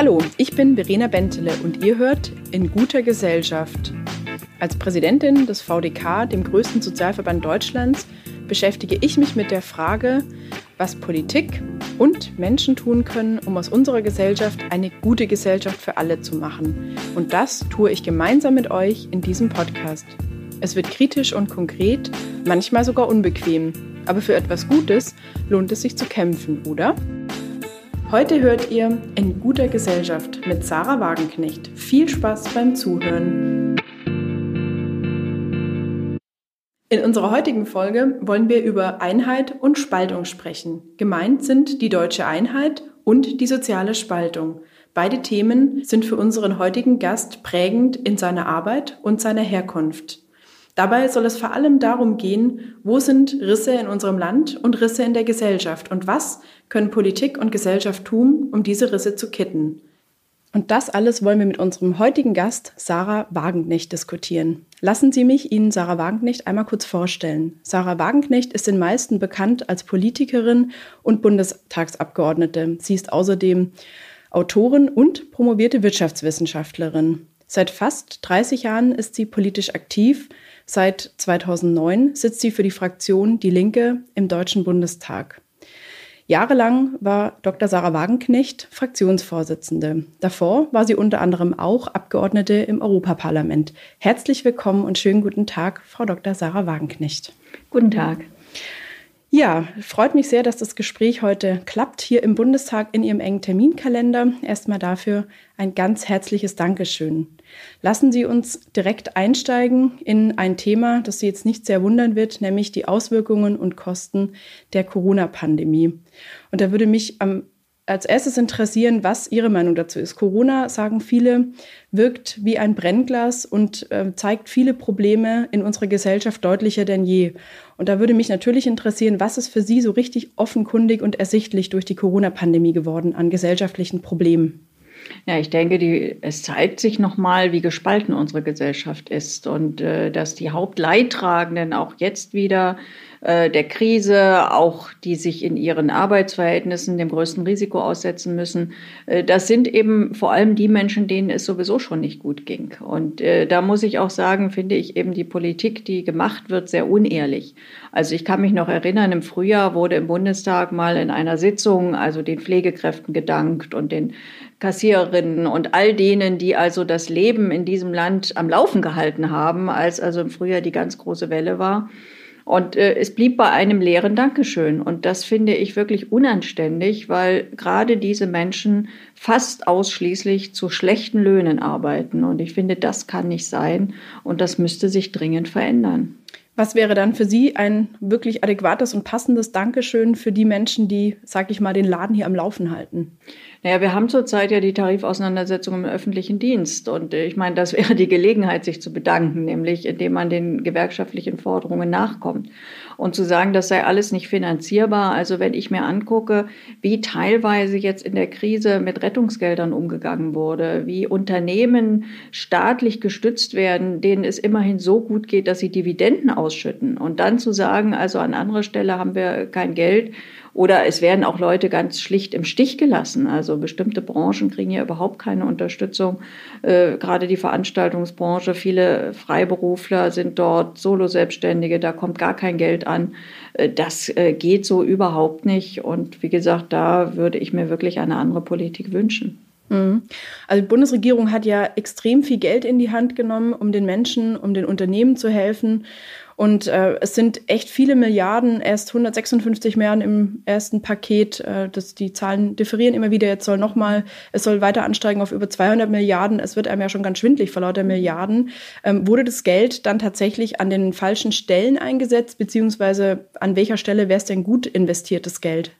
Hallo, ich bin Verena Bentele und ihr hört In guter Gesellschaft. Als Präsidentin des VDK, dem größten Sozialverband Deutschlands, beschäftige ich mich mit der Frage, was Politik und Menschen tun können, um aus unserer Gesellschaft eine gute Gesellschaft für alle zu machen. Und das tue ich gemeinsam mit euch in diesem Podcast. Es wird kritisch und konkret, manchmal sogar unbequem. Aber für etwas Gutes lohnt es sich zu kämpfen, oder? Heute hört ihr In guter Gesellschaft mit Sarah Wagenknecht. Viel Spaß beim Zuhören. In unserer heutigen Folge wollen wir über Einheit und Spaltung sprechen. Gemeint sind die deutsche Einheit und die soziale Spaltung. Beide Themen sind für unseren heutigen Gast prägend in seiner Arbeit und seiner Herkunft. Dabei soll es vor allem darum gehen, wo sind Risse in unserem Land und Risse in der Gesellschaft und was können Politik und Gesellschaft tun, um diese Risse zu kitten. Und das alles wollen wir mit unserem heutigen Gast Sarah Wagenknecht diskutieren. Lassen Sie mich Ihnen Sarah Wagenknecht einmal kurz vorstellen. Sarah Wagenknecht ist den meisten bekannt als Politikerin und Bundestagsabgeordnete. Sie ist außerdem Autorin und promovierte Wirtschaftswissenschaftlerin. Seit fast 30 Jahren ist sie politisch aktiv, Seit 2009 sitzt sie für die Fraktion Die Linke im Deutschen Bundestag. Jahrelang war Dr. Sarah Wagenknecht Fraktionsvorsitzende. Davor war sie unter anderem auch Abgeordnete im Europaparlament. Herzlich willkommen und schönen guten Tag, Frau Dr. Sarah Wagenknecht. Guten Tag. Ja, freut mich sehr, dass das Gespräch heute klappt hier im Bundestag in Ihrem engen Terminkalender. Erstmal dafür ein ganz herzliches Dankeschön. Lassen Sie uns direkt einsteigen in ein Thema, das Sie jetzt nicht sehr wundern wird, nämlich die Auswirkungen und Kosten der Corona-Pandemie. Und da würde mich am als erstes interessieren, was Ihre Meinung dazu ist. Corona, sagen viele, wirkt wie ein Brennglas und äh, zeigt viele Probleme in unserer Gesellschaft deutlicher denn je. Und da würde mich natürlich interessieren, was ist für Sie so richtig offenkundig und ersichtlich durch die Corona-Pandemie geworden an gesellschaftlichen Problemen? Ja, ich denke, die, es zeigt sich nochmal, wie gespalten unsere Gesellschaft ist und äh, dass die Hauptleidtragenden auch jetzt wieder äh, der Krise, auch die sich in ihren Arbeitsverhältnissen dem größten Risiko aussetzen müssen. Äh, das sind eben vor allem die Menschen, denen es sowieso schon nicht gut ging. Und äh, da muss ich auch sagen, finde ich eben die Politik, die gemacht wird, sehr unehrlich. Also ich kann mich noch erinnern, im Frühjahr wurde im Bundestag mal in einer Sitzung also den Pflegekräften gedankt und den Kassiererinnen und all denen, die also das Leben in diesem Land am Laufen gehalten haben, als also im Frühjahr die ganz große Welle war. Und äh, es blieb bei einem leeren Dankeschön. Und das finde ich wirklich unanständig, weil gerade diese Menschen fast ausschließlich zu schlechten Löhnen arbeiten. Und ich finde, das kann nicht sein. Und das müsste sich dringend verändern. Was wäre dann für Sie ein wirklich adäquates und passendes Dankeschön für die Menschen, die, sag ich mal, den Laden hier am Laufen halten? Naja, wir haben zurzeit ja die Tarifauseinandersetzung im öffentlichen Dienst. Und äh, ich meine, das wäre die Gelegenheit, sich zu bedanken, nämlich indem man den gewerkschaftlichen Forderungen nachkommt. Und zu sagen, das sei alles nicht finanzierbar. Also wenn ich mir angucke, wie teilweise jetzt in der Krise mit Rettungsgeldern umgegangen wurde, wie Unternehmen staatlich gestützt werden, denen es immerhin so gut geht, dass sie Dividenden ausschütten. Und dann zu sagen, also an anderer Stelle haben wir kein Geld oder es werden auch Leute ganz schlicht im Stich gelassen. Also bestimmte Branchen kriegen ja überhaupt keine Unterstützung. Äh, gerade die Veranstaltungsbranche, viele Freiberufler sind dort, Solo-Selbstständige, da kommt gar kein Geld an. Äh, das äh, geht so überhaupt nicht. Und wie gesagt, da würde ich mir wirklich eine andere Politik wünschen. Mhm. Also die Bundesregierung hat ja extrem viel Geld in die Hand genommen, um den Menschen, um den Unternehmen zu helfen. Und äh, es sind echt viele Milliarden, erst 156 Milliarden im ersten Paket. Äh, das, die Zahlen differieren immer wieder. Jetzt soll nochmal, es soll weiter ansteigen auf über 200 Milliarden. Es wird einem ja schon ganz schwindlig vor lauter Milliarden. Ähm, wurde das Geld dann tatsächlich an den falschen Stellen eingesetzt, beziehungsweise an welcher Stelle wäre es denn gut investiertes Geld?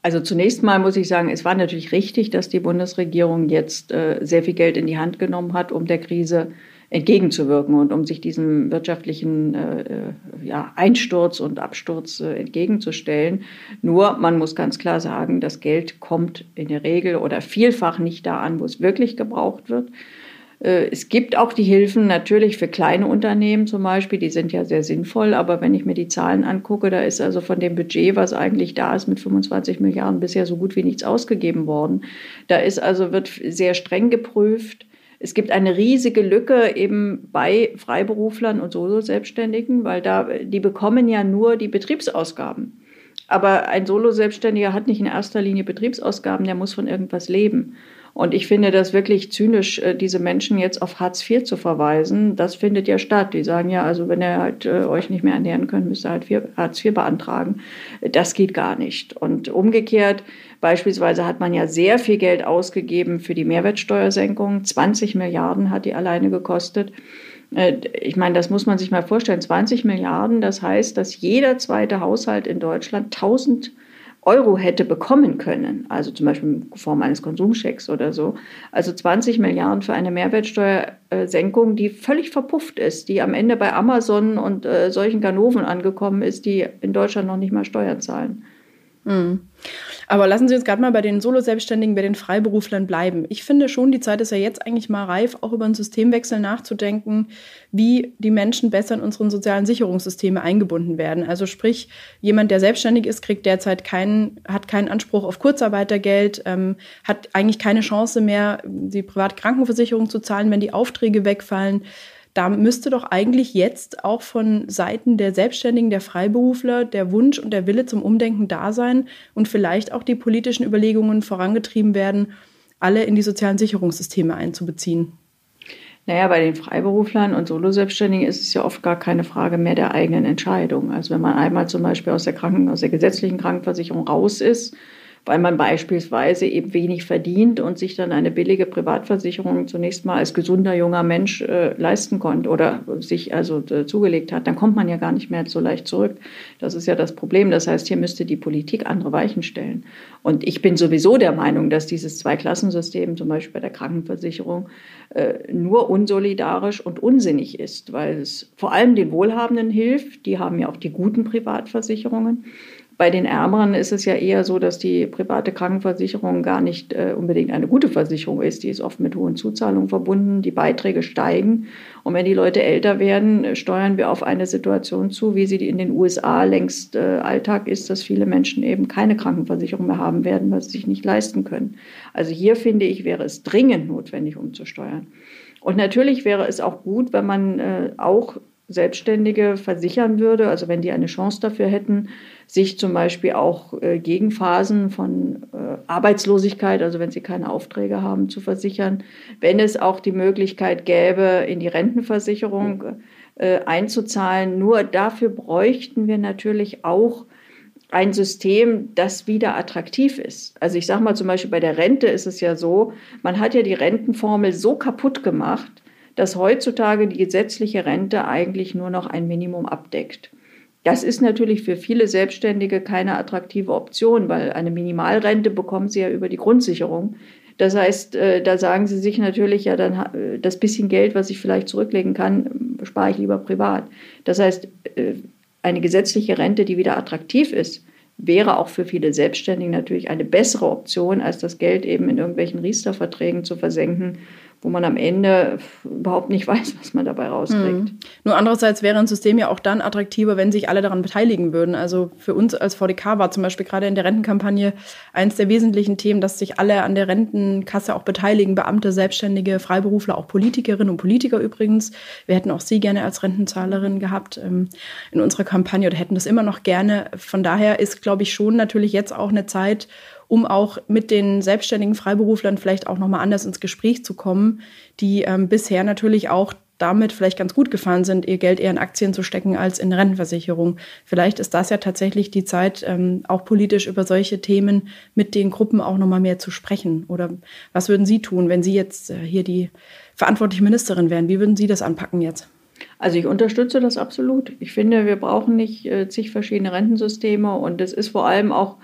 Also zunächst mal muss ich sagen, es war natürlich richtig, dass die Bundesregierung jetzt äh, sehr viel Geld in die Hand genommen hat, um der Krise äh, entgegenzuwirken und um sich diesem wirtschaftlichen äh, äh, ja, Einsturz und Absturz äh, entgegenzustellen. Nur man muss ganz klar sagen, das Geld kommt in der Regel oder vielfach nicht da an, wo es wirklich gebraucht wird. Äh, es gibt auch die Hilfen natürlich für kleine Unternehmen zum Beispiel, die sind ja sehr sinnvoll, aber wenn ich mir die Zahlen angucke, da ist also von dem Budget, was eigentlich da ist, mit 25 Milliarden bisher so gut wie nichts ausgegeben worden. Da ist also, wird sehr streng geprüft. Es gibt eine riesige Lücke eben bei Freiberuflern und Solo-Selbstständigen, weil da, die bekommen ja nur die Betriebsausgaben. Aber ein Solo-Selbstständiger hat nicht in erster Linie Betriebsausgaben, der muss von irgendwas leben. Und ich finde das wirklich zynisch, äh, diese Menschen jetzt auf Hartz IV zu verweisen. Das findet ja statt. Die sagen ja, also wenn ihr halt äh, euch nicht mehr ernähren könnt, müsst ihr halt Hartz IV beantragen. Das geht gar nicht. Und umgekehrt, beispielsweise hat man ja sehr viel Geld ausgegeben für die Mehrwertsteuersenkung. 20 Milliarden hat die alleine gekostet. Äh, ich meine, das muss man sich mal vorstellen. 20 Milliarden, das heißt, dass jeder zweite Haushalt in Deutschland 1000 Euro hätte bekommen können, also zum Beispiel in Form eines Konsumschecks oder so. Also 20 Milliarden für eine Mehrwertsteuersenkung, die völlig verpufft ist, die am Ende bei Amazon und äh, solchen Ganoven angekommen ist, die in Deutschland noch nicht mal Steuern zahlen. Mhm. Aber lassen Sie uns gerade mal bei den Solo-Selbstständigen, bei den Freiberuflern bleiben. Ich finde schon, die Zeit ist ja jetzt eigentlich mal reif, auch über einen Systemwechsel nachzudenken, wie die Menschen besser in unseren sozialen Sicherungssysteme eingebunden werden. Also sprich, jemand, der selbstständig ist, kriegt derzeit keinen, hat keinen Anspruch auf Kurzarbeitergeld, ähm, hat eigentlich keine Chance mehr, die private Krankenversicherung zu zahlen, wenn die Aufträge wegfallen da müsste doch eigentlich jetzt auch von Seiten der Selbstständigen, der Freiberufler der Wunsch und der Wille zum Umdenken da sein und vielleicht auch die politischen Überlegungen vorangetrieben werden, alle in die sozialen Sicherungssysteme einzubeziehen. Naja, bei den Freiberuflern und Solo-Selbstständigen ist es ja oft gar keine Frage mehr der eigenen Entscheidung. Also wenn man einmal zum Beispiel aus der, Kranken-, aus der gesetzlichen Krankenversicherung raus ist, weil man beispielsweise eben wenig verdient und sich dann eine billige Privatversicherung zunächst mal als gesunder junger Mensch äh, leisten konnte oder sich also äh, zugelegt hat, dann kommt man ja gar nicht mehr so leicht zurück. Das ist ja das Problem. Das heißt, hier müsste die Politik andere Weichen stellen. Und ich bin sowieso der Meinung, dass dieses Zweiklassensystem, zum Beispiel bei der Krankenversicherung, äh, nur unsolidarisch und unsinnig ist, weil es vor allem den Wohlhabenden hilft. Die haben ja auch die guten Privatversicherungen. Bei den Ärmeren ist es ja eher so, dass die private Krankenversicherung gar nicht äh, unbedingt eine gute Versicherung ist. Die ist oft mit hohen Zuzahlungen verbunden, die Beiträge steigen. Und wenn die Leute älter werden, steuern wir auf eine Situation zu, wie sie in den USA längst äh, Alltag ist, dass viele Menschen eben keine Krankenversicherung mehr haben werden, weil sie sich nicht leisten können. Also hier finde ich, wäre es dringend notwendig, umzusteuern. Und natürlich wäre es auch gut, wenn man äh, auch Selbstständige versichern würde, also wenn die eine Chance dafür hätten, sich zum Beispiel auch äh, gegen Phasen von äh, Arbeitslosigkeit, also wenn sie keine Aufträge haben, zu versichern. Wenn es auch die Möglichkeit gäbe, in die Rentenversicherung äh, einzuzahlen. Nur dafür bräuchten wir natürlich auch ein System, das wieder attraktiv ist. Also ich sage mal zum Beispiel bei der Rente ist es ja so, man hat ja die Rentenformel so kaputt gemacht, dass heutzutage die gesetzliche Rente eigentlich nur noch ein Minimum abdeckt. Das ist natürlich für viele Selbstständige keine attraktive Option, weil eine Minimalrente bekommen sie ja über die Grundsicherung. Das heißt, äh, da sagen sie sich natürlich, ja, dann äh, das bisschen Geld, was ich vielleicht zurücklegen kann, spare ich lieber privat. Das heißt, äh, eine gesetzliche Rente, die wieder attraktiv ist, wäre auch für viele Selbstständige natürlich eine bessere Option, als das Geld eben in irgendwelchen Riester-Verträgen zu versenken wo man am Ende überhaupt nicht weiß, was man dabei rauskriegt. Mhm. Nur andererseits wäre ein System ja auch dann attraktiver, wenn sich alle daran beteiligen würden. Also für uns als VDK war zum Beispiel gerade in der Rentenkampagne eines der wesentlichen Themen, dass sich alle an der Rentenkasse auch beteiligen, Beamte, Selbstständige, Freiberufler, auch Politikerinnen und Politiker übrigens. Wir hätten auch Sie gerne als Rentenzahlerin gehabt ähm, in unserer Kampagne oder hätten das immer noch gerne. Von daher ist, glaube ich, schon natürlich jetzt auch eine Zeit, um auch mit den selbstständigen Freiberuflern vielleicht auch nochmal anders ins Gespräch zu kommen, die ähm, bisher natürlich auch damit vielleicht ganz gut gefahren sind, ihr Geld eher in Aktien zu stecken als in Rentenversicherung. Vielleicht ist das ja tatsächlich die Zeit, ähm, auch politisch über solche Themen mit den Gruppen auch nochmal mehr zu sprechen. Oder was würden Sie tun, wenn Sie jetzt äh, hier die verantwortliche Ministerin wären? Wie würden Sie das anpacken jetzt? Also ich unterstütze das absolut. Ich finde, wir brauchen nicht äh, zig verschiedene Rentensysteme und es ist vor allem auch,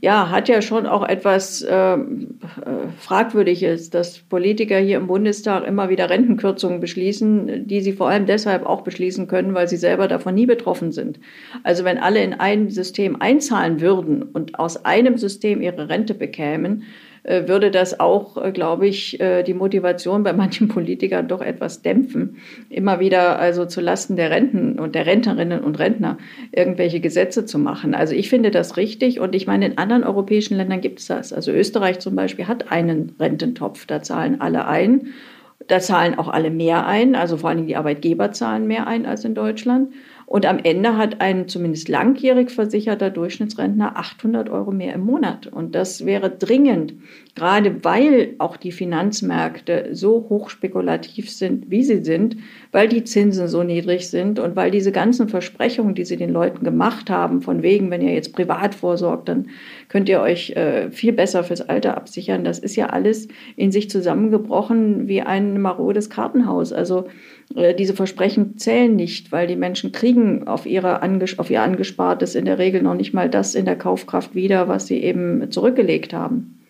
ja, hat ja schon auch etwas äh, äh, Fragwürdiges, dass Politiker hier im Bundestag immer wieder Rentenkürzungen beschließen, die sie vor allem deshalb auch beschließen können, weil sie selber davon nie betroffen sind. Also wenn alle in ein System einzahlen würden und aus einem System ihre Rente bekämen, würde das auch, äh, glaube ich, äh, die Motivation bei manchen Politikern doch etwas dämpfen, immer wieder also zu Lasten der Renten und der Rentnerinnen und Rentner irgendwelche Gesetze zu machen. Also ich finde das richtig und ich meine, in anderen europäischen Ländern gibt es das. Also Österreich zum Beispiel hat einen Rententopf, da zahlen alle ein. Da zahlen auch alle mehr ein, also vor allem die Arbeitgeber zahlen mehr ein als in Deutschland. Und am Ende hat ein zumindest langjährig versicherter Durchschnittsrentner 800 Euro mehr im Monat. Und das wäre dringend, gerade weil auch die Finanzmärkte so hochspekulativ sind, wie sie sind, weil die Zinsen so niedrig sind und weil diese ganzen Versprechungen, die sie den Leuten gemacht haben, von wegen, wenn ihr jetzt privat vorsorgt, dann könnt ihr euch äh, viel besser fürs Alter absichern. Das ist ja alles in sich zusammengebrochen wie ein marodes Kartenhaus. Also diese Versprechen zählen nicht, weil die Menschen kriegen auf, ihre auf ihr Angespartes in der Regel noch nicht mal das in der Kaufkraft wieder, was sie eben zurückgelegt haben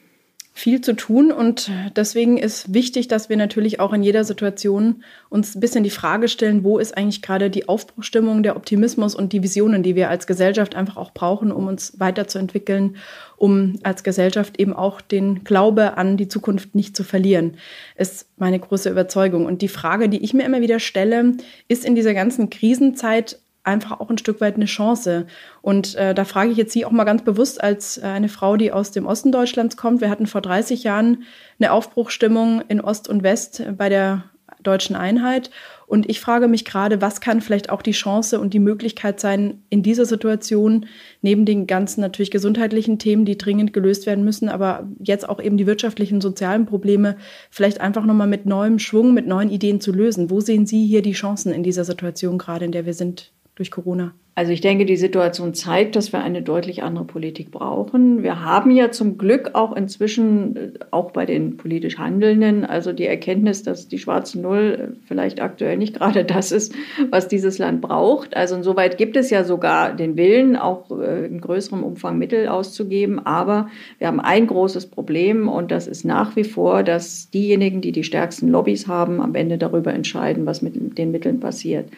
viel zu tun und deswegen ist wichtig, dass wir natürlich auch in jeder Situation uns ein bisschen die Frage stellen, wo ist eigentlich gerade die Aufbruchstimmung, der Optimismus und die Visionen, die wir als Gesellschaft einfach auch brauchen, um uns weiterzuentwickeln, um als Gesellschaft eben auch den Glaube an die Zukunft nicht zu verlieren, ist meine große Überzeugung. Und die Frage, die ich mir immer wieder stelle, ist in dieser ganzen Krisenzeit einfach auch ein Stück weit eine Chance. Und äh, da frage ich jetzt Sie auch mal ganz bewusst als äh, eine Frau, die aus dem Osten Deutschlands kommt. Wir hatten vor 30 Jahren eine Aufbruchstimmung in Ost und West bei der deutschen Einheit. Und ich frage mich gerade, was kann vielleicht auch die Chance und die Möglichkeit sein, in dieser Situation, neben den ganzen natürlich gesundheitlichen Themen, die dringend gelöst werden müssen, aber jetzt auch eben die wirtschaftlichen, sozialen Probleme, vielleicht einfach nochmal mit neuem Schwung, mit neuen Ideen zu lösen. Wo sehen Sie hier die Chancen in dieser Situation gerade, in der wir sind durch Corona? Also ich denke, die Situation zeigt, dass wir eine deutlich andere Politik brauchen. Wir haben ja zum Glück auch inzwischen, äh, auch bei den politisch Handelnden, also die Erkenntnis, dass die schwarze Null äh, vielleicht aktuell nicht gerade das ist, was dieses Land braucht. Also insoweit gibt es ja sogar den Willen, auch äh, in größerem Umfang Mittel auszugeben. Aber wir haben ein großes Problem und das ist nach wie vor, dass diejenigen, die die stärksten Lobbys haben, am Ende darüber entscheiden, was mit den Mitteln passiert.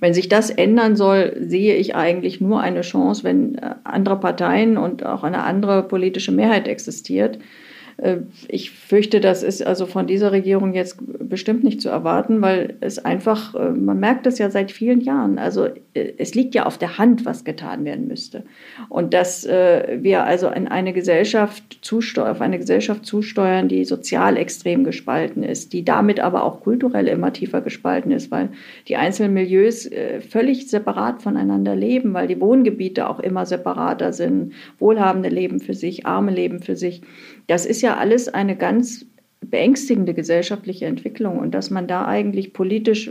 Wenn sich das ändern soll, sehe ich ich eigentlich nur eine Chance, wenn äh, andere Parteien und auch eine andere politische Mehrheit existiert. Äh, ich fürchte, das ist also von dieser Regierung jetzt bestimmt nicht zu erwarten, weil es einfach, äh, man merkt es ja seit vielen Jahren, also äh, es liegt ja auf der Hand, was getan werden müsste. Und dass wir also in eine Gesellschaft auf eine Gesellschaft zusteuern, die sozial extrem gespalten ist, die damit aber auch kulturell immer tiefer gespalten ist, weil die einzelnen Milieus völlig separat voneinander leben, weil die Wohngebiete auch immer separater sind. Wohlhabende leben für sich, Arme leben für sich. Das ist ja alles eine ganz beängstigende gesellschaftliche Entwicklung und dass man da eigentlich politisch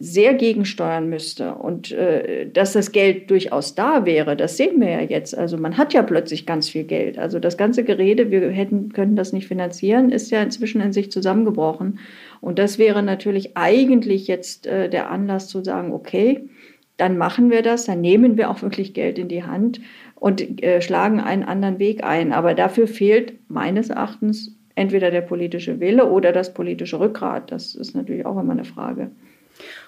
sehr gegensteuern müsste und äh, dass das Geld durchaus da wäre, das sehen wir ja jetzt. Also man hat ja plötzlich ganz viel Geld. Also das ganze Gerede, wir hätten, können das nicht finanzieren, ist ja inzwischen in sich zusammengebrochen. Und das wäre natürlich eigentlich jetzt äh, der Anlass zu sagen, okay, dann machen wir das, dann nehmen wir auch wirklich Geld in die Hand und äh, schlagen einen anderen Weg ein. Aber dafür fehlt meines Erachtens entweder der politische Wille oder das politische Rückgrat. Das ist natürlich auch immer eine Frage.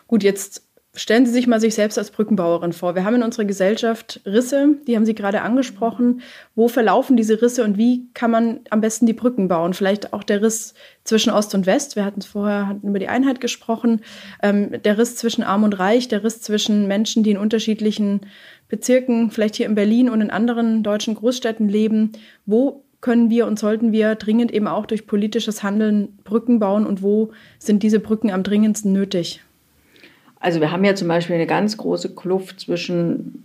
Gut, jetzt Stellen Sie sich mal sich selbst als Brückenbauerin vor. Wir haben in unserer Gesellschaft Risse, die haben Sie gerade angesprochen. Wo verlaufen diese Risse und wie kann man am besten die Brücken bauen? Vielleicht auch der Riss zwischen Ost und West. Wir hatten vorher hatten über die Einheit gesprochen. Ähm, der Riss zwischen Arm und Reich, der Riss zwischen Menschen, die in unterschiedlichen Bezirken, vielleicht hier in Berlin und in anderen deutschen Großstädten leben. Wo können wir und sollten wir dringend eben auch durch politisches Handeln Brücken bauen und wo sind diese Brücken am dringendsten nötig? Also wir haben ja zum Beispiel eine ganz große Kluft zwischen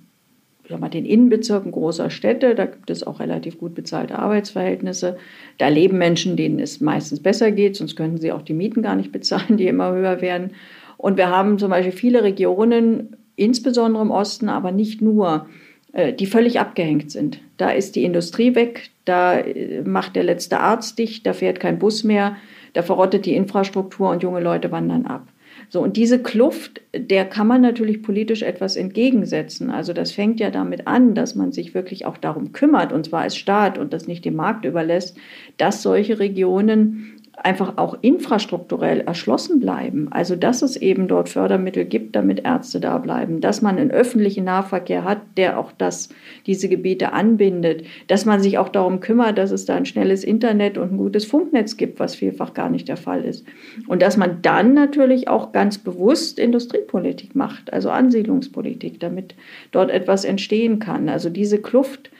mal, den Innenbezirken großer Städte. Da gibt es auch relativ gut bezahlte Arbeitsverhältnisse. Da leben Menschen, denen es meistens besser geht, sonst könnten sie auch die Mieten gar nicht bezahlen, die immer höher werden. Und wir haben zum Beispiel viele Regionen, insbesondere im Osten, aber nicht nur, äh, die völlig abgehängt sind. Da ist die Industrie weg, da äh, macht der letzte Arzt dicht, da fährt kein Bus mehr, da verrottet die Infrastruktur und junge Leute wandern ab. So, und diese Kluft, der kann man natürlich politisch etwas entgegensetzen. Also das fängt ja damit an, dass man sich wirklich auch darum kümmert, und zwar als Staat und das nicht dem Markt überlässt, dass solche Regionen einfach auch infrastrukturell erschlossen bleiben. Also dass es eben dort Fördermittel gibt, damit Ärzte da bleiben, dass man einen öffentlichen Nahverkehr hat, der auch das, diese Gebiete anbindet, dass man sich auch darum kümmert, dass es da ein schnelles Internet und ein gutes Funknetz gibt, was vielfach gar nicht der Fall ist. Und dass man dann natürlich auch ganz bewusst Industriepolitik macht, also Ansiedlungspolitik, damit dort etwas entstehen kann. Also diese Kluft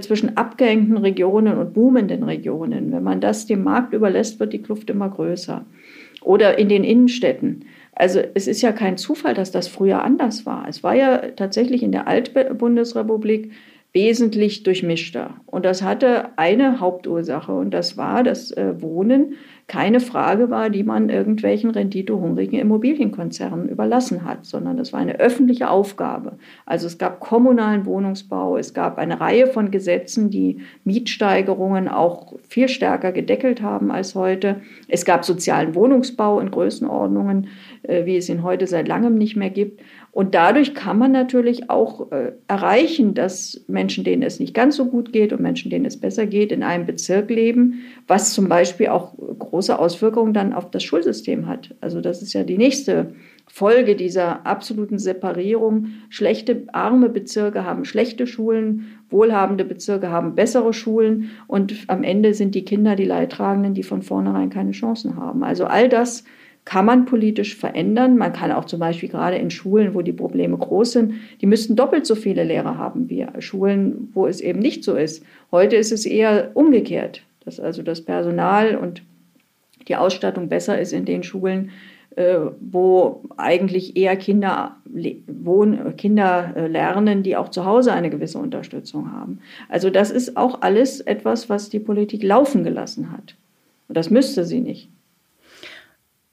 zwischen abgehängten Regionen und boomenden Regionen. Wenn man das dem Markt überlässt, wird die Kluft immer größer. Oder in den Innenstädten. Also es ist ja kein Zufall, dass das früher anders war. Es war ja tatsächlich in der Altbundesrepublik wesentlich durchmischter. Und das hatte eine Hauptursache und das war, dass äh, Wohnen keine Frage war, die man irgendwelchen renditehungrigen Immobilienkonzernen überlassen hat, sondern das war eine öffentliche Aufgabe. Also es gab kommunalen Wohnungsbau, es gab eine Reihe von Gesetzen, die Mietsteigerungen auch viel stärker gedeckelt haben als heute. Es gab sozialen Wohnungsbau in Größenordnungen, äh, wie es ihn heute seit langem nicht mehr gibt. Und dadurch kann man natürlich auch äh, erreichen, dass Menschen, denen es nicht ganz so gut geht und Menschen, denen es besser geht, in einem Bezirk leben, was zum Beispiel auch große Auswirkungen dann auf das Schulsystem hat. Also das ist ja die nächste Folge dieser absoluten Separierung. Schlechte, arme Bezirke haben schlechte Schulen, wohlhabende Bezirke haben bessere Schulen und am Ende sind die Kinder die Leidtragenden, die von vornherein keine Chancen haben. Also all das kann man politisch verändern. Man kann auch zum Beispiel gerade in Schulen, wo die Probleme groß sind, die müssten doppelt so viele Lehrer haben wie Schulen, wo es eben nicht so ist. Heute ist es eher umgekehrt, dass also das Personal und die Ausstattung besser ist in den Schulen, äh, wo eigentlich eher Kinder, wohnen, Kinder äh, lernen, die auch zu Hause eine gewisse Unterstützung haben. Also das ist auch alles etwas, was die Politik laufen gelassen hat. Und das müsste sie nicht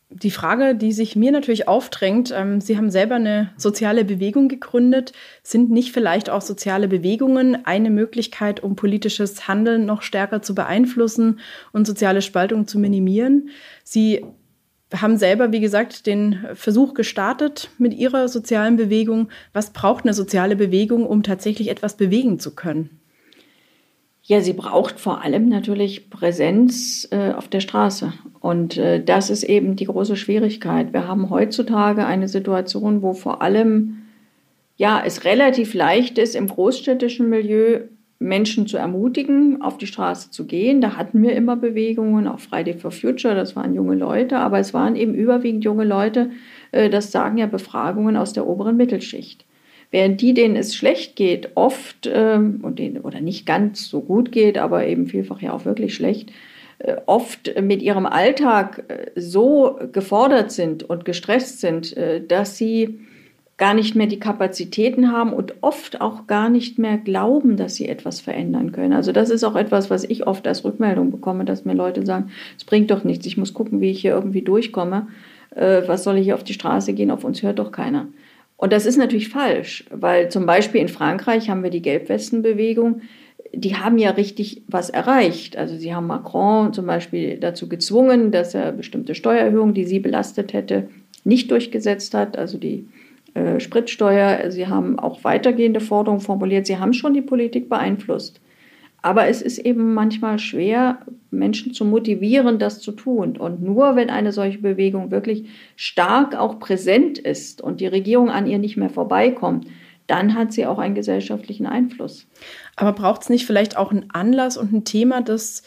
die Frage, die sich mir natürlich aufdrängt, ähm, Sie haben selber eine soziale Bewegung gegründet. Sind nicht vielleicht auch soziale Bewegungen eine Möglichkeit, um politisches Handeln noch stärker zu beeinflussen und soziale Spaltung zu minimieren? Sie haben selber, wie gesagt, den Versuch gestartet mit Ihrer sozialen Bewegung. Was braucht eine soziale Bewegung, um tatsächlich etwas bewegen zu können? Ja, sie braucht vor allem natürlich Präsenz äh, auf der Straße. Und äh, das ist eben die große Schwierigkeit. Wir haben heutzutage eine Situation, wo vor allem ja, es relativ leicht ist, im großstädtischen Milieu Menschen zu ermutigen, auf die Straße zu gehen. Da hatten wir immer Bewegungen, auch Friday for Future, das waren junge Leute, aber es waren eben überwiegend junge Leute, äh, das sagen ja Befragungen aus der oberen Mittelschicht. Während die, denen es schlecht geht, oft ähm, und denen, oder nicht ganz so gut geht, aber eben vielfach ja auch wirklich schlecht, äh, oft mit ihrem Alltag äh, so gefordert sind und gestresst sind, äh, dass sie gar nicht mehr die Kapazitäten haben und oft auch gar nicht mehr glauben, dass sie etwas verändern können. Also das ist auch etwas, was ich oft als Rückmeldung bekomme, dass mir Leute sagen, es bringt doch nichts, ich muss gucken, wie ich hier irgendwie durchkomme. Was soll ich hier auf die Straße gehen, auf uns hört doch keiner. Und das ist natürlich falsch, weil zum Beispiel in Frankreich haben wir die Gelbwestenbewegung, die haben ja richtig was erreicht. Also sie haben Macron zum Beispiel dazu gezwungen, dass er bestimmte Steuererhöhungen, die sie belastet hätte, nicht durchgesetzt hat, also die äh, Spritsteuer. Sie haben auch weitergehende Forderungen formuliert. Sie haben schon die Politik beeinflusst. Aber es ist eben manchmal schwer, Menschen zu motivieren, das zu tun. Und nur wenn eine solche Bewegung wirklich stark auch präsent ist und die Regierung an ihr nicht mehr vorbeikommt, dann hat sie auch einen gesellschaftlichen Einfluss. Aber braucht es nicht vielleicht auch einen Anlass und ein Thema, das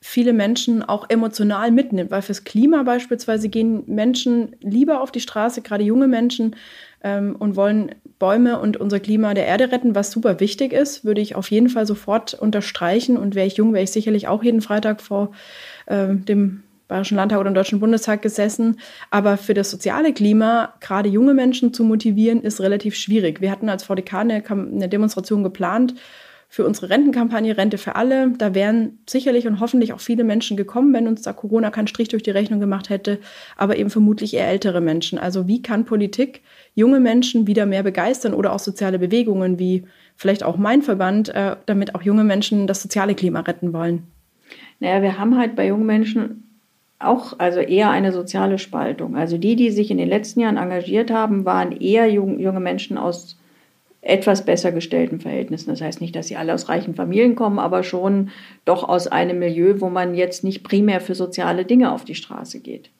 viele Menschen auch emotional mitnimmt? Weil fürs Klima beispielsweise gehen Menschen lieber auf die Straße, gerade junge Menschen, ähm, und wollen Bäume und unser Klima der Erde retten, was super wichtig ist, würde ich auf jeden Fall sofort unterstreichen. Und wäre ich jung, wäre ich sicherlich auch jeden Freitag vor ähm, dem Bayerischen Landtag oder dem Deutschen Bundestag gesessen. Aber für das soziale Klima, gerade junge Menschen zu motivieren, ist relativ schwierig. Wir hatten als VDK eine, eine Demonstration geplant für unsere Rentenkampagne Rente für alle. Da wären sicherlich und hoffentlich auch viele Menschen gekommen, wenn uns da Corona keinen Strich durch die Rechnung gemacht hätte, aber eben vermutlich eher ältere Menschen. Also wie kann Politik junge Menschen wieder mehr begeistern oder auch soziale Bewegungen wie vielleicht auch mein Verband, äh, damit auch junge Menschen das soziale Klima retten wollen? Naja, wir haben halt bei jungen Menschen auch also eher eine soziale Spaltung. Also die, die sich in den letzten Jahren engagiert haben, waren eher junge Menschen aus etwas besser gestellten Verhältnissen. Das heißt nicht, dass sie alle aus reichen Familien kommen, aber schon doch aus einem Milieu, wo man jetzt nicht primär für soziale Dinge auf die Straße geht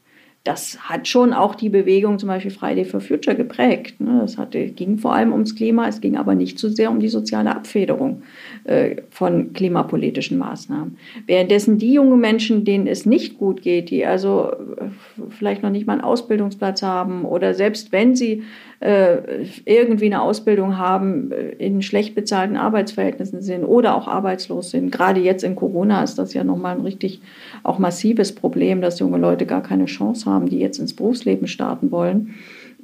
das hat schon auch die Bewegung zum Beispiel Friday for Future geprägt. Ne? Das hatte, ging vor allem ums Klima, es ging aber nicht so sehr um die soziale Abfederung äh, von klimapolitischen Maßnahmen. Währenddessen die jungen Menschen, denen es nicht gut geht, die also äh, vielleicht noch nicht mal einen Ausbildungsplatz haben oder selbst wenn sie äh, irgendwie eine Ausbildung haben, äh, in schlecht bezahlten Arbeitsverhältnissen sind oder auch arbeitslos sind. Gerade jetzt in Corona ist das ja nochmal ein richtig auch massives Problem, dass junge Leute gar keine Chance haben, die jetzt ins Berufsleben starten wollen.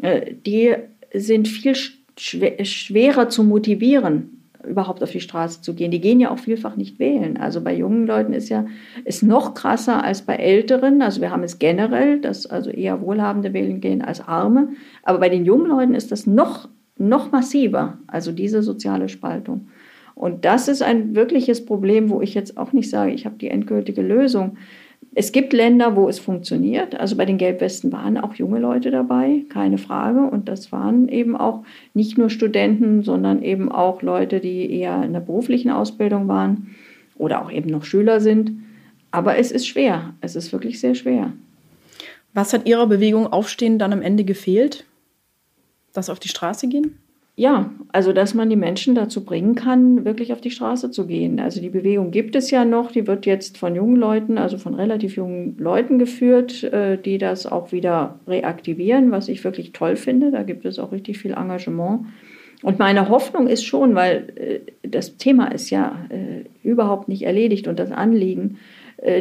Äh, die sind viel schwerer zu motivieren, überhaupt auf die Straße zu gehen. Die gehen ja auch vielfach nicht wählen. Also bei jungen Leuten ist ja ist noch krasser als bei Älteren. Also wir haben es generell, dass also eher Wohlhabende wählen gehen als Arme. Aber bei den jungen Leuten ist das noch noch massiver. Also diese soziale Spaltung. Und das ist ein wirkliches Problem, wo ich jetzt auch nicht sage, ich habe die endgültige Lösung. Es gibt Länder, wo es funktioniert. Also bei den Gelbwesten waren auch junge Leute dabei, keine Frage. Und das waren eben auch nicht nur Studenten, sondern eben auch Leute, die eher in der beruflichen Ausbildung waren oder auch eben noch Schüler sind. Aber es ist schwer. Es ist wirklich sehr schwer. Was hat Ihrer Bewegung Aufstehen dann am Ende gefehlt? Das auf die Straße gehen? Ja, also dass man die Menschen dazu bringen kann, wirklich auf die Straße zu gehen. Also die Bewegung gibt es ja noch, die wird jetzt von jungen Leuten, also von relativ jungen Leuten geführt, äh, die das auch wieder reaktivieren, was ich wirklich toll finde. Da gibt es auch richtig viel Engagement. Und meine Hoffnung ist schon, weil äh, das Thema ist ja äh, überhaupt nicht erledigt und das Anliegen,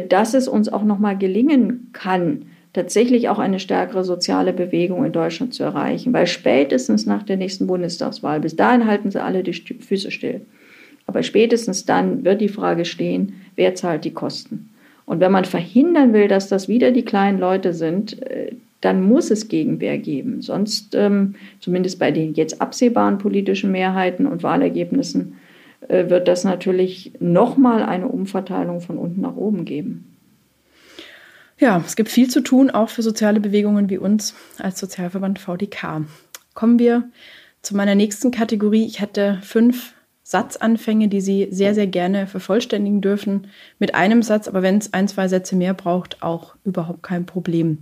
dass es uns auch noch mal gelingen kann, tatsächlich auch eine stärkere soziale Bewegung in Deutschland zu erreichen. Weil spätestens nach der nächsten Bundestagswahl, bis dahin halten sie alle die Füße still. Aber spätestens dann wird die Frage stehen, wer zahlt die Kosten? Und wenn man verhindern will, dass das wieder die kleinen Leute sind, äh, dann muss es Gegenwehr geben. Sonst, ähm, zumindest bei den jetzt absehbaren politischen Mehrheiten und Wahlergebnissen, äh, wird das natürlich nochmal eine Umverteilung von unten nach oben geben. Ja, es gibt viel zu tun, auch für soziale Bewegungen wie uns als Sozialverband VDK. Kommen wir zu meiner nächsten Kategorie. Ich hätte fünf Satzanfänge, die Sie sehr, sehr gerne vervollständigen dürfen. Mit einem Satz, aber wenn es ein, zwei Sätze mehr braucht, auch überhaupt kein Problem.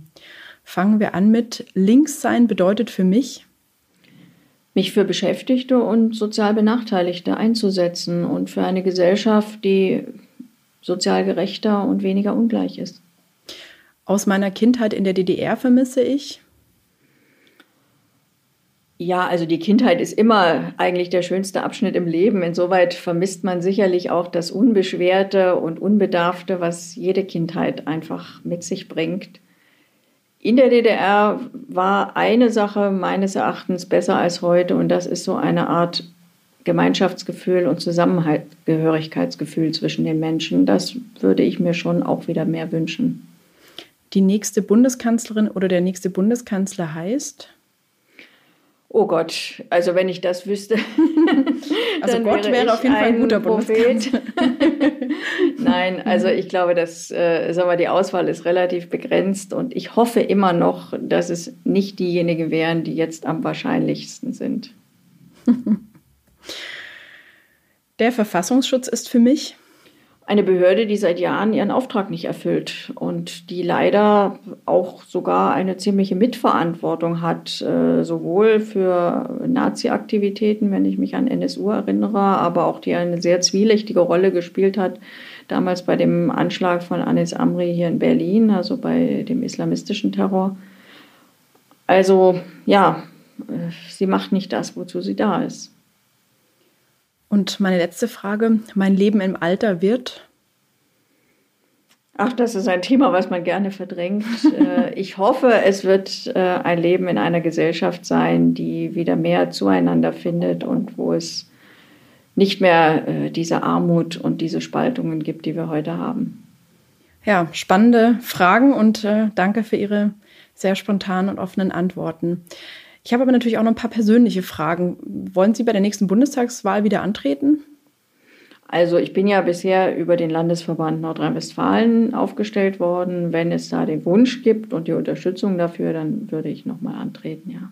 Fangen wir an mit Links sein bedeutet für mich, mich für Beschäftigte und sozial Benachteiligte einzusetzen und für eine Gesellschaft, die sozial gerechter und weniger ungleich ist aus meiner Kindheit in der DDR vermisse ich? Ja, also die Kindheit ist immer eigentlich der schönste Abschnitt im Leben. Insoweit vermisst man sicherlich auch das Unbeschwerte und Unbedarfte, was jede Kindheit einfach mit sich bringt. In der DDR war eine Sache meines Erachtens besser als heute und das ist so eine Art Gemeinschaftsgefühl und Zusammengehörigkeitsgefühl zwischen den Menschen. Das würde ich mir schon auch wieder mehr wünschen die nächste Bundeskanzlerin oder der nächste Bundeskanzler heißt? Oh Gott, also wenn ich das wüsste. also Gott wäre, wäre auf jeden Fall ein guter Bundeskanzler. Nein, also ich glaube, dass äh, sagen wir, die Auswahl ist relativ begrenzt und ich hoffe immer noch, dass es nicht diejenigen wären, die jetzt am wahrscheinlichsten sind. Der Verfassungsschutz ist für mich eine Behörde, die seit Jahren ihren Auftrag nicht erfüllt und die leider auch sogar eine ziemliche Mitverantwortung hat, äh, sowohl für Nazi-Aktivitäten, wenn ich mich an NSU erinnere, aber auch die eine sehr zwielichtige Rolle gespielt hat, damals bei dem Anschlag von Anis Amri hier in Berlin, also bei dem islamistischen Terror. Also ja, äh, sie macht nicht das, wozu sie da ist. Und meine letzte Frage, mein Leben im Alter wird? Ach, das ist ein Thema, was man gerne verdrängt. Äh, ich hoffe, es wird äh, ein Leben in einer Gesellschaft sein, die wieder mehr zueinander findet und wo es nicht mehr äh, diese Armut und diese Spaltungen gibt, die wir heute haben. Ja, spannende Fragen und danke für Ihre sehr spontanen und offenen Antworten. Ich habe aber natürlich auch noch ein paar persönliche Fragen. Wollen Sie bei der nächsten Bundestagswahl wieder antreten? Also ich bin ja bisher über den Landesverband Nordrhein-Westfalen aufgestellt worden. Wenn es da den Wunsch gibt und die Unterstützung dafür, dann würde ich nochmal antreten, ja.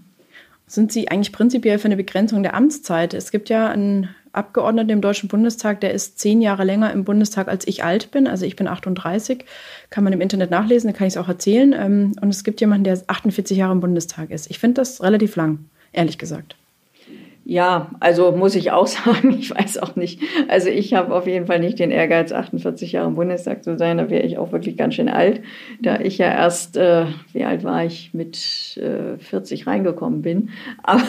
Sind Sie eigentlich prinzipiell für eine Begrenzung der Amtszeit? Es gibt ja einen Abgeordneten im Deutschen Bundestag, der ist zehn Jahre länger im Bundestag, als ich alt bin. Also ich bin 38, kann man im Internet nachlesen, da kann ich es auch erzählen. Ähm, und es gibt jemanden, der 48 Jahre im Bundestag ist. Ich finde das relativ lang, ehrlich gesagt. Ja, also muss ich auch sagen, ich weiß auch nicht. Also ich habe auf jeden Fall nicht den Ehrgeiz, 48 Jahre im Bundestag zu sein. Da wäre ich auch wirklich ganz schön alt, da ich ja erst, äh, wie alt war ich, mit äh, 40 reingekommen bin. Aber,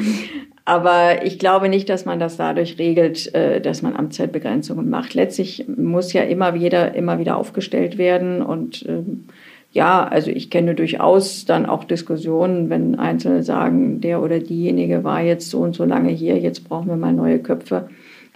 aber ich glaube nicht, dass man das dadurch regelt, äh, dass man Amtszeitbegrenzungen macht. Letztlich muss ja immer wieder, immer wieder aufgestellt werden und ähm, ja, also ich kenne durchaus dann auch Diskussionen, wenn Einzelne sagen, der oder diejenige war jetzt so und so lange hier, jetzt brauchen wir mal neue Köpfe.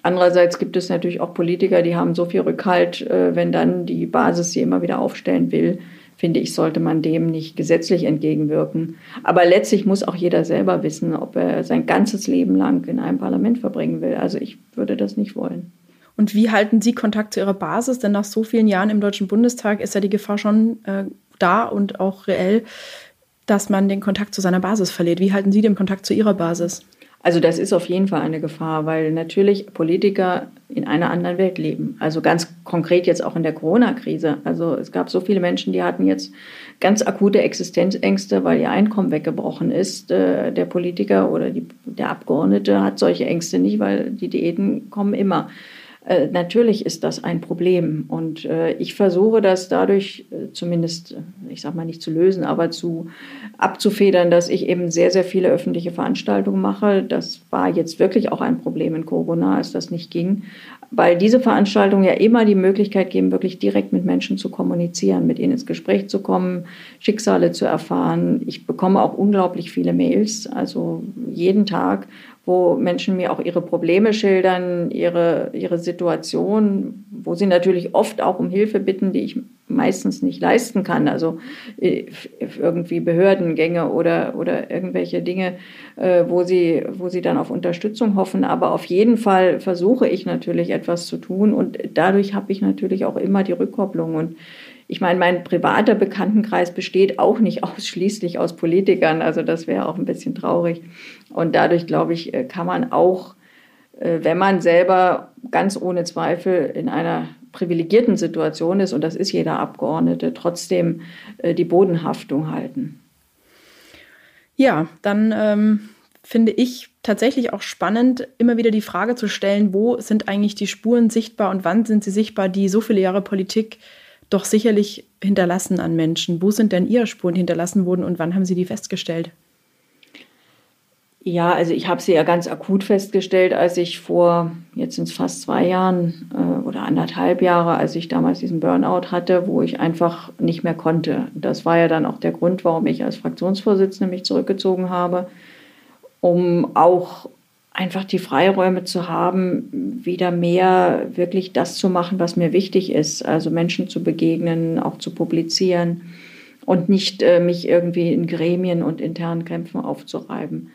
Andererseits gibt es natürlich auch Politiker, die haben so viel Rückhalt, äh, wenn dann die Basis sie immer wieder aufstellen will, finde ich, sollte man dem nicht gesetzlich entgegenwirken. Aber letztlich muss auch jeder selber wissen, ob er sein ganzes Leben lang in einem Parlament verbringen will. Also ich würde das nicht wollen. Und wie halten Sie Kontakt zu Ihrer Basis? Denn nach so vielen Jahren im Deutschen Bundestag ist ja die Gefahr schon äh, da und auch reell, dass man den Kontakt zu seiner Basis verliert. Wie halten Sie den Kontakt zu Ihrer Basis? Also das ist auf jeden Fall eine Gefahr, weil natürlich Politiker in einer anderen Welt leben. Also ganz konkret jetzt auch in der Corona-Krise. Also es gab so viele Menschen, die hatten jetzt ganz akute Existenzängste, weil ihr Einkommen weggebrochen ist. Äh, der Politiker oder die, der Abgeordnete hat solche Ängste nicht, weil die Diäten kommen immer. Äh, natürlich ist das ein Problem und äh, ich versuche das dadurch äh, zumindest, ich sage mal nicht zu lösen, aber zu abzufedern, dass ich eben sehr, sehr viele öffentliche Veranstaltungen mache. Das war jetzt wirklich auch ein Problem in Corona, als das nicht ging, weil diese Veranstaltungen ja immer die Möglichkeit geben, wirklich direkt mit Menschen zu kommunizieren, mit ihnen ins Gespräch zu kommen, Schicksale zu erfahren. Ich bekomme auch unglaublich viele Mails, also jeden Tag wo Menschen mir auch ihre Probleme schildern, ihre, ihre Situation, wo sie natürlich oft auch um Hilfe bitten, die ich meistens nicht leisten kann. Also äh, irgendwie Behördengänge oder, oder irgendwelche Dinge, äh, wo, sie, wo sie dann auf Unterstützung hoffen. Aber auf jeden Fall versuche ich natürlich etwas zu tun und dadurch habe ich natürlich auch immer die Rückkopplung. Und ich meine, mein privater Bekanntenkreis besteht auch nicht ausschließlich aus Politikern, also das wäre auch ein bisschen traurig. Und dadurch, glaube ich, äh, kann man auch, äh, wenn man selber ganz ohne Zweifel in einer privilegierten Situation ist, und das ist jeder Abgeordnete, trotzdem äh, die Bodenhaftung halten. Ja, dann ähm, finde ich tatsächlich auch spannend, immer wieder die Frage zu stellen, wo sind eigentlich die Spuren sichtbar und wann sind sie sichtbar, die so viele Jahre Politik doch sicherlich hinterlassen an Menschen. Wo sind denn Ihre Spuren hinterlassen worden und wann haben Sie die festgestellt? Ja, also ich habe sie ja ganz akut festgestellt, als ich vor, jetzt sind es fast zwei Jahren äh, oder anderthalb Jahre, als ich damals diesen Burnout hatte, wo ich einfach nicht mehr konnte. Das war ja dann auch der Grund, warum ich als Fraktionsvorsitzende mich zurückgezogen habe, um auch einfach die Freiräume zu haben, wieder mehr wirklich das zu machen, was mir wichtig ist, also Menschen zu begegnen, auch zu publizieren und nicht äh, mich irgendwie in Gremien und internen Kämpfen aufzureiben.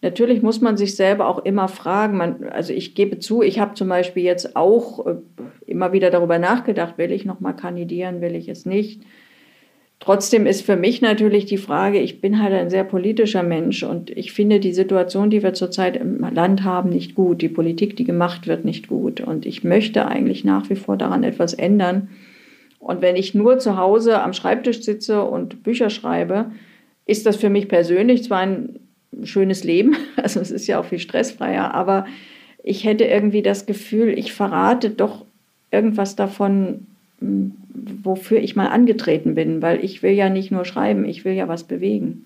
Natürlich muss man sich selber auch immer fragen. Man, also ich gebe zu, ich habe zum Beispiel jetzt auch äh, immer wieder darüber nachgedacht, will ich noch mal kandidieren, will ich es nicht. Trotzdem ist für mich natürlich die Frage, ich bin halt ein sehr politischer Mensch und ich finde die Situation, die wir zurzeit im Land haben, nicht gut. Die Politik, die gemacht wird, nicht gut. Und ich möchte eigentlich nach wie vor daran etwas ändern. Und wenn ich nur zu Hause am Schreibtisch sitze und Bücher schreibe, ist das für mich persönlich zwar ein schönes Leben, also es ist ja auch viel stressfreier, aber ich hätte irgendwie das Gefühl, ich verrate doch irgendwas davon, wofür ich mal angetreten bin, weil ich will ja nicht nur schreiben, ich will ja was bewegen.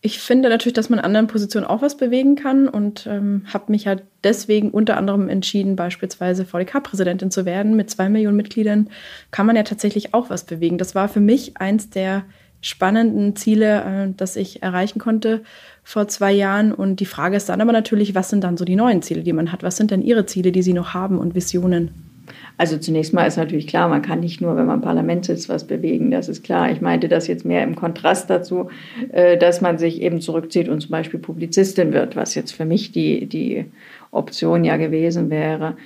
Ich finde natürlich, dass man in anderen Positionen auch was bewegen kann und ähm, habe mich ja deswegen unter anderem entschieden, beispielsweise VDK-Präsidentin zu werden. Mit zwei Millionen Mitgliedern kann man ja tatsächlich auch was bewegen. Das war für mich eins der spannenden Ziele, äh, das ich erreichen konnte vor zwei Jahren. Und die Frage ist dann aber natürlich, was sind dann so die neuen Ziele, die man hat? Was sind denn Ihre Ziele, die Sie noch haben und Visionen? Also zunächst mal ist natürlich klar, man kann nicht nur, wenn man im Parlament sitzt, was bewegen. Das ist klar. Ich meinte das jetzt mehr im Kontrast dazu, äh, dass man sich eben zurückzieht und zum Beispiel Publizistin wird, was jetzt für mich die, die Option ja gewesen wäre.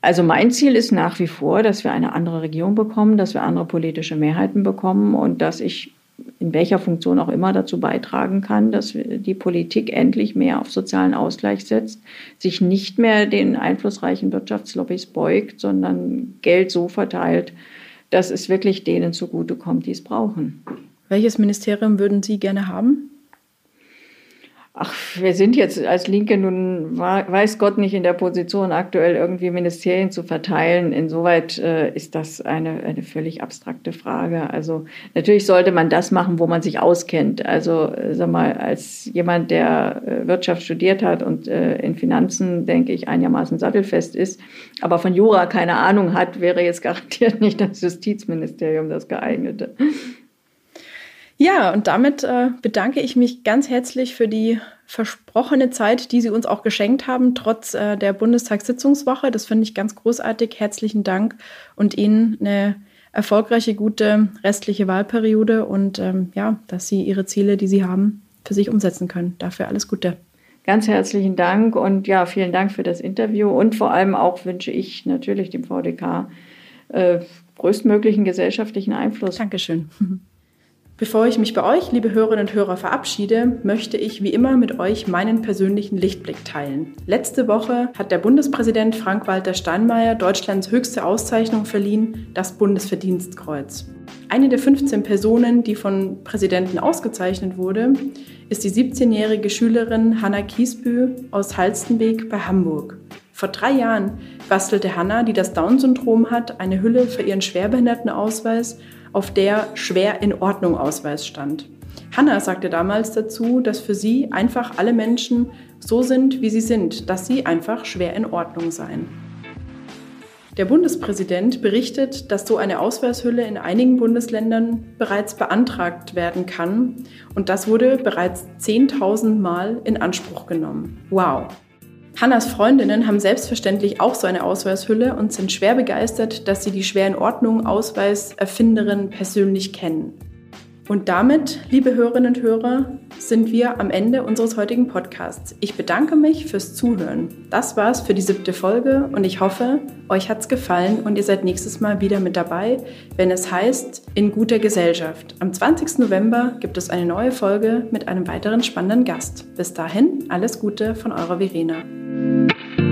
Also mein Ziel ist nach wie vor, dass wir eine andere Regierung bekommen, dass wir andere politische Mehrheiten bekommen und dass ich in welcher Funktion auch immer dazu beitragen kann, dass die Politik endlich mehr auf sozialen Ausgleich setzt, sich nicht mehr den einflussreichen Wirtschaftslobbys beugt, sondern Geld so verteilt, dass es wirklich denen zugutekommt, die es brauchen. Welches Ministerium würden Sie gerne haben? Ach, wir sind jetzt als Linke nun, weiß Gott, nicht in der Position, aktuell irgendwie Ministerien zu verteilen. Insoweit äh, ist das eine, eine völlig abstrakte Frage. Also natürlich sollte man das machen, wo man sich auskennt. Also äh, sag mal, als jemand, der äh, Wirtschaft studiert hat und äh, in Finanzen, denke ich, einigermaßen sattelfest ist, aber von Jura keine Ahnung hat, wäre jetzt garantiert nicht das Justizministerium das geeignete. Ja, und damit äh, bedanke ich mich ganz herzlich für die versprochene Zeit, die Sie uns auch geschenkt haben, trotz äh, der Bundestagssitzungswoche. Das finde ich ganz großartig. Herzlichen Dank und Ihnen eine erfolgreiche, gute restliche Wahlperiode und ähm, ja, dass Sie Ihre Ziele, die Sie haben, für sich umsetzen können. Dafür alles Gute. Ganz herzlichen Dank und ja, vielen Dank für das Interview und vor allem auch wünsche ich natürlich dem VDK äh, größtmöglichen gesellschaftlichen Einfluss. Dankeschön. Bevor ich mich bei euch, liebe Hörerinnen und Hörer, verabschiede, möchte ich wie immer mit euch meinen persönlichen Lichtblick teilen. Letzte Woche hat der Bundespräsident Frank-Walter Steinmeier Deutschlands höchste Auszeichnung verliehen, das Bundesverdienstkreuz. Eine der 15 Personen, die von Präsidenten ausgezeichnet wurde, ist die 17-jährige Schülerin Hanna Kiesbü aus Halstenweg bei Hamburg. Vor drei Jahren bastelte Hanna, die das Down-Syndrom hat, eine Hülle für ihren Schwerbehindertenausweis auf der schwer in Ordnung Ausweis stand. Hannah sagte damals dazu, dass für sie einfach alle Menschen so sind, wie sie sind, dass sie einfach schwer in Ordnung seien. Der Bundespräsident berichtet, dass so eine Ausweishülle in einigen Bundesländern bereits beantragt werden kann und das wurde bereits 10.000 Mal in Anspruch genommen. Wow! Hannas Freundinnen haben selbstverständlich auch so eine Ausweishülle und sind schwer begeistert, dass sie die schwer in Ordnung Ausweiserfinderin persönlich kennen. Und damit, liebe Hörerinnen und Hörer, sind wir am Ende unseres heutigen Podcasts. Ich bedanke mich fürs Zuhören. Das war's für die siebte Folge und ich hoffe, euch hat's gefallen und ihr seid nächstes Mal wieder mit dabei, wenn es heißt In guter Gesellschaft. Am 20. November gibt es eine neue Folge mit einem weiteren spannenden Gast. Bis dahin, alles Gute von eurer Verena. Thank you.